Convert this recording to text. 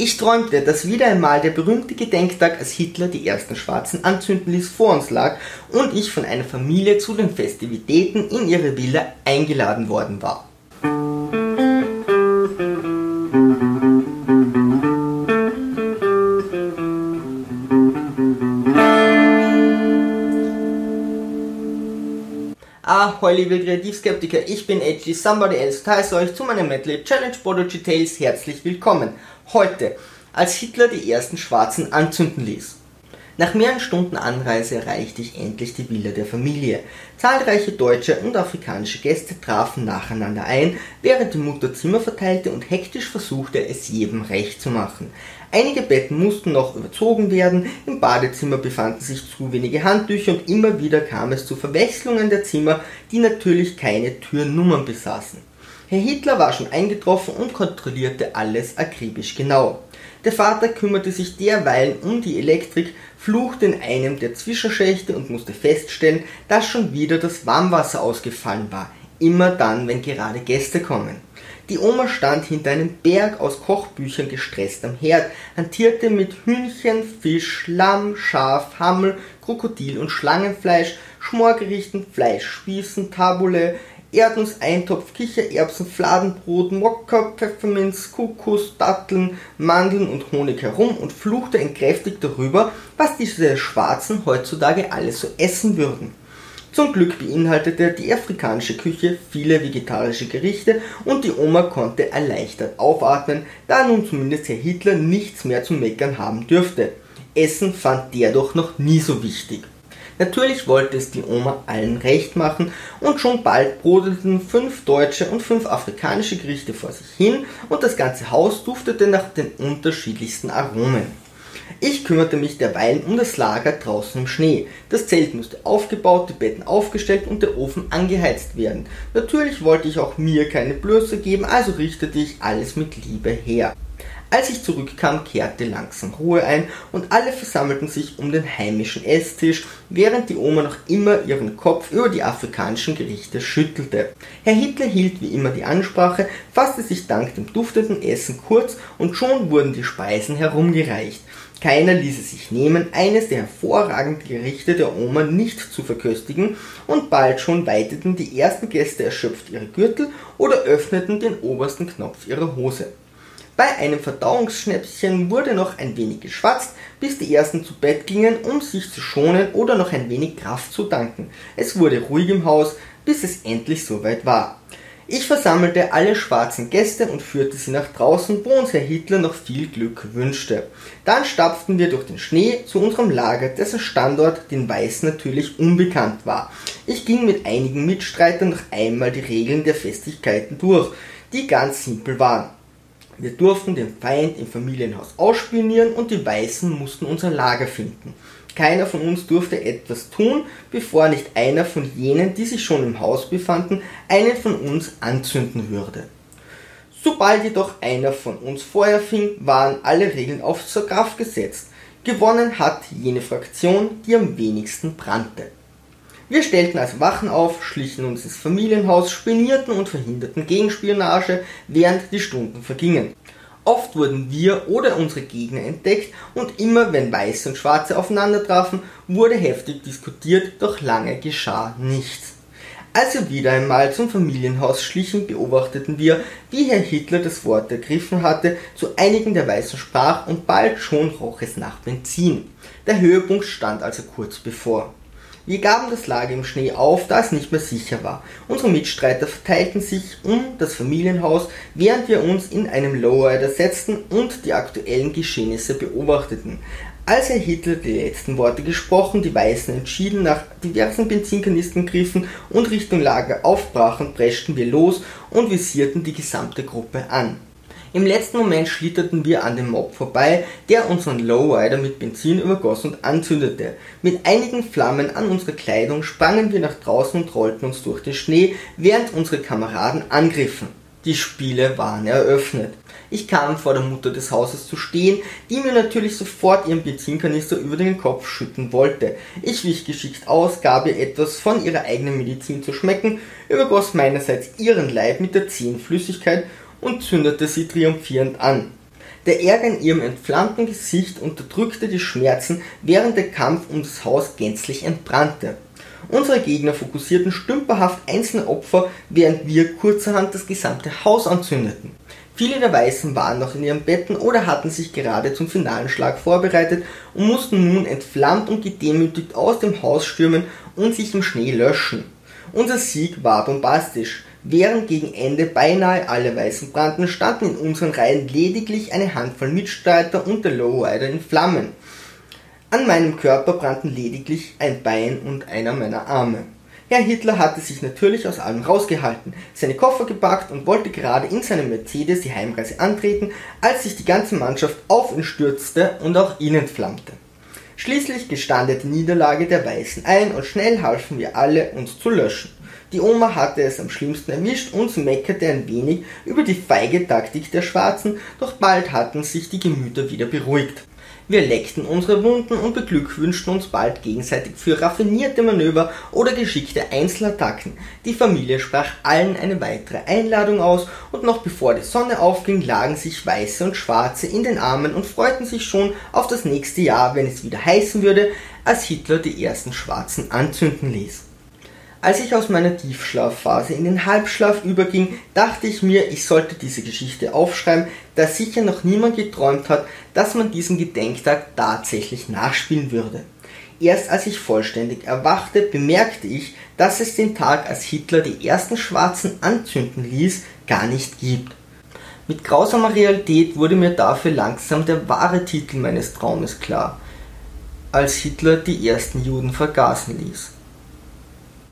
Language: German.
Ich träumte, dass wieder einmal der berühmte Gedenktag, als Hitler die ersten Schwarzen anzünden ließ, vor uns lag und ich von einer Familie zu den Festivitäten in ihre Villa eingeladen worden war. Ahoi liebe Kreativskeptiker, ich bin HG Somebody Else und heiße euch zu meinem Medley Challenge Prodigy Tales herzlich willkommen. Heute, als Hitler die ersten Schwarzen anzünden ließ. Nach mehreren Stunden Anreise erreichte ich endlich die Villa der Familie. Zahlreiche deutsche und afrikanische Gäste trafen nacheinander ein, während die Mutter Zimmer verteilte und hektisch versuchte, es jedem recht zu machen. Einige Betten mussten noch überzogen werden, im Badezimmer befanden sich zu wenige Handtücher und immer wieder kam es zu Verwechslungen der Zimmer, die natürlich keine Türnummern besaßen. Herr Hitler war schon eingetroffen und kontrollierte alles akribisch genau. Der Vater kümmerte sich derweil um die Elektrik, fluchte in einem der Zwischenschächte und musste feststellen, dass schon wieder das Warmwasser ausgefallen war. Immer dann, wenn gerade Gäste kommen. Die Oma stand hinter einem Berg aus Kochbüchern gestresst am Herd, hantierte mit Hühnchen, Fisch, Lamm, Schaf, Hammel, Krokodil und Schlangenfleisch, Schmorgerichten, Fleischspießen, Tabule, Erdnusseintopf, Kichererbsen, Fladenbrot, Mokka, Pfefferminz, Kokos, Datteln, Mandeln und Honig herum und fluchte entkräftigt darüber, was diese Schwarzen heutzutage alles so essen würden. Zum Glück beinhaltete die afrikanische Küche viele vegetarische Gerichte und die Oma konnte erleichtert aufatmen, da nun zumindest Herr Hitler nichts mehr zu meckern haben dürfte. Essen fand der doch noch nie so wichtig. Natürlich wollte es die Oma allen recht machen und schon bald brodelten fünf deutsche und fünf afrikanische Gerichte vor sich hin und das ganze Haus duftete nach den unterschiedlichsten Aromen. Ich kümmerte mich derweil um das Lager draußen im Schnee. Das Zelt musste aufgebaut, die Betten aufgestellt und der Ofen angeheizt werden. Natürlich wollte ich auch mir keine Blöße geben, also richtete ich alles mit Liebe her. Als ich zurückkam, kehrte langsam Ruhe ein und alle versammelten sich um den heimischen Esstisch, während die Oma noch immer ihren Kopf über die afrikanischen Gerichte schüttelte. Herr Hitler hielt wie immer die Ansprache, fasste sich dank dem duftenden Essen kurz und schon wurden die Speisen herumgereicht. Keiner ließ es sich nehmen, eines der hervorragenden Gerichte der Oma nicht zu verköstigen, und bald schon weiteten die ersten Gäste erschöpft ihre Gürtel oder öffneten den obersten Knopf ihrer Hose. Bei einem Verdauungsschnäpschen wurde noch ein wenig geschwatzt, bis die ersten zu Bett gingen, um sich zu schonen oder noch ein wenig Kraft zu danken. Es wurde ruhig im Haus, bis es endlich soweit war. Ich versammelte alle schwarzen Gäste und führte sie nach draußen, wo uns Herr Hitler noch viel Glück wünschte. Dann stapften wir durch den Schnee zu unserem Lager, dessen Standort den Weißen natürlich unbekannt war. Ich ging mit einigen Mitstreitern noch einmal die Regeln der Festigkeiten durch, die ganz simpel waren. Wir durften den Feind im Familienhaus ausspionieren und die Weißen mussten unser Lager finden. Keiner von uns durfte etwas tun, bevor nicht einer von jenen, die sich schon im Haus befanden, einen von uns anzünden würde. Sobald jedoch einer von uns Feuer fing, waren alle Regeln außer Kraft gesetzt. Gewonnen hat jene Fraktion, die am wenigsten brannte. Wir stellten also Wachen auf, schlichen uns ins Familienhaus, spionierten und verhinderten Gegenspionage, während die Stunden vergingen. Oft wurden wir oder unsere Gegner entdeckt und immer wenn Weiße und Schwarze aufeinander trafen, wurde heftig diskutiert, doch lange geschah nichts. Als wir wieder einmal zum Familienhaus schlichen, beobachteten wir, wie Herr Hitler das Wort ergriffen hatte, zu einigen der Weißen sprach und bald schon roch es nach Benzin. Der Höhepunkt stand also kurz bevor. Wir gaben das Lager im Schnee auf, da es nicht mehr sicher war. Unsere Mitstreiter verteilten sich um das Familienhaus, während wir uns in einem Lowrider setzten und die aktuellen Geschehnisse beobachteten. Als Herr Hitler die letzten Worte gesprochen, die Weißen entschieden nach diversen Benzinkanistern griffen und Richtung Lager aufbrachen, preschten wir los und visierten die gesamte Gruppe an. Im letzten Moment schlitterten wir an dem Mob vorbei, der unseren Lowrider mit Benzin übergoss und anzündete. Mit einigen Flammen an unserer Kleidung sprangen wir nach draußen und rollten uns durch den Schnee, während unsere Kameraden angriffen. Die Spiele waren eröffnet. Ich kam vor der Mutter des Hauses zu stehen, die mir natürlich sofort ihren Benzinkanister über den Kopf schütten wollte. Ich wich geschickt aus, gab ihr etwas von ihrer eigenen Medizin zu schmecken, übergoss meinerseits ihren Leib mit der zähen Flüssigkeit und zündete sie triumphierend an. Der Ärger in ihrem entflammten Gesicht unterdrückte die Schmerzen, während der Kampf um das Haus gänzlich entbrannte. Unsere Gegner fokussierten stümperhaft einzelne Opfer, während wir kurzerhand das gesamte Haus anzündeten. Viele der Weißen waren noch in ihren Betten oder hatten sich gerade zum finalen Schlag vorbereitet und mussten nun entflammt und gedemütigt aus dem Haus stürmen und sich im Schnee löschen. Unser Sieg war bombastisch. Während gegen Ende beinahe alle Weißen brannten, standen in unseren Reihen lediglich eine Handvoll Mitstreiter und der Lowrider in Flammen. An meinem Körper brannten lediglich ein Bein und einer meiner Arme. Herr Hitler hatte sich natürlich aus allem rausgehalten, seine Koffer gepackt und wollte gerade in seinem Mercedes die Heimreise antreten, als sich die ganze Mannschaft auf ihn stürzte und auch ihn entflammte. Schließlich gestand die Niederlage der Weißen ein und schnell halfen wir alle, uns zu löschen. Die Oma hatte es am schlimmsten erwischt und meckerte ein wenig über die feige Taktik der Schwarzen, doch bald hatten sich die Gemüter wieder beruhigt. Wir leckten unsere Wunden und beglückwünschten uns bald gegenseitig für raffinierte Manöver oder geschickte Einzelattacken. Die Familie sprach allen eine weitere Einladung aus und noch bevor die Sonne aufging, lagen sich Weiße und Schwarze in den Armen und freuten sich schon auf das nächste Jahr, wenn es wieder heißen würde, als Hitler die ersten Schwarzen anzünden ließ. Als ich aus meiner Tiefschlafphase in den Halbschlaf überging, dachte ich mir, ich sollte diese Geschichte aufschreiben, da sicher noch niemand geträumt hat, dass man diesen Gedenktag tatsächlich nachspielen würde. Erst als ich vollständig erwachte, bemerkte ich, dass es den Tag, als Hitler die ersten Schwarzen anzünden ließ, gar nicht gibt. Mit grausamer Realität wurde mir dafür langsam der wahre Titel meines Traumes klar, als Hitler die ersten Juden vergaßen ließ.